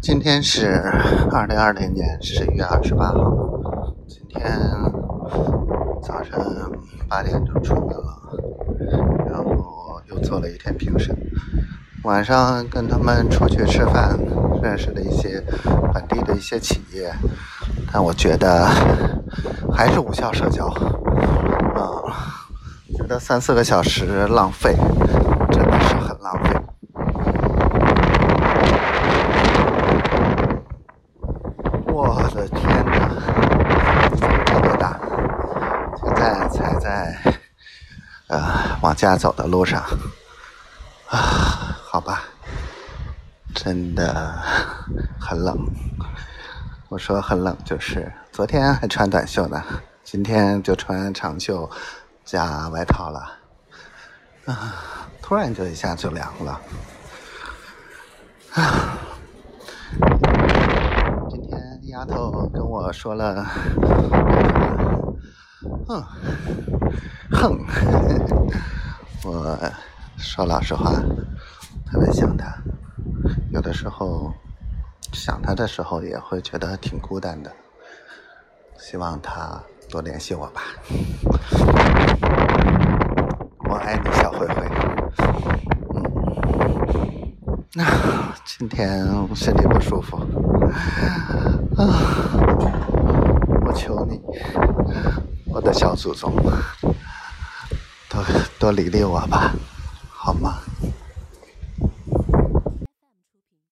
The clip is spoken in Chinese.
今天是二零二零年十一月二十八号。今天早晨八点就出门了，然后又做了一天评审。晚上跟他们出去吃饭，认识了一些本地的一些企业，但我觉得还是无效社交。啊，觉得三四个小时浪费，真的是很浪费。我的天哪，特别大！现在才在呃往家走的路上啊，好吧，真的很冷。我说很冷，就是昨天还穿短袖呢，今天就穿长袖加外套了。啊，突然就一下就凉了。啊。丫头跟我说了，哼，哼，我说老实话，特别想她。有的时候想她的时候，也会觉得挺孤单的。希望她多联系我吧。我爱你，小灰灰。嗯，那，今天身体不舒服。啊！我求你，我的小祖宗，多多理理我吧，好吗？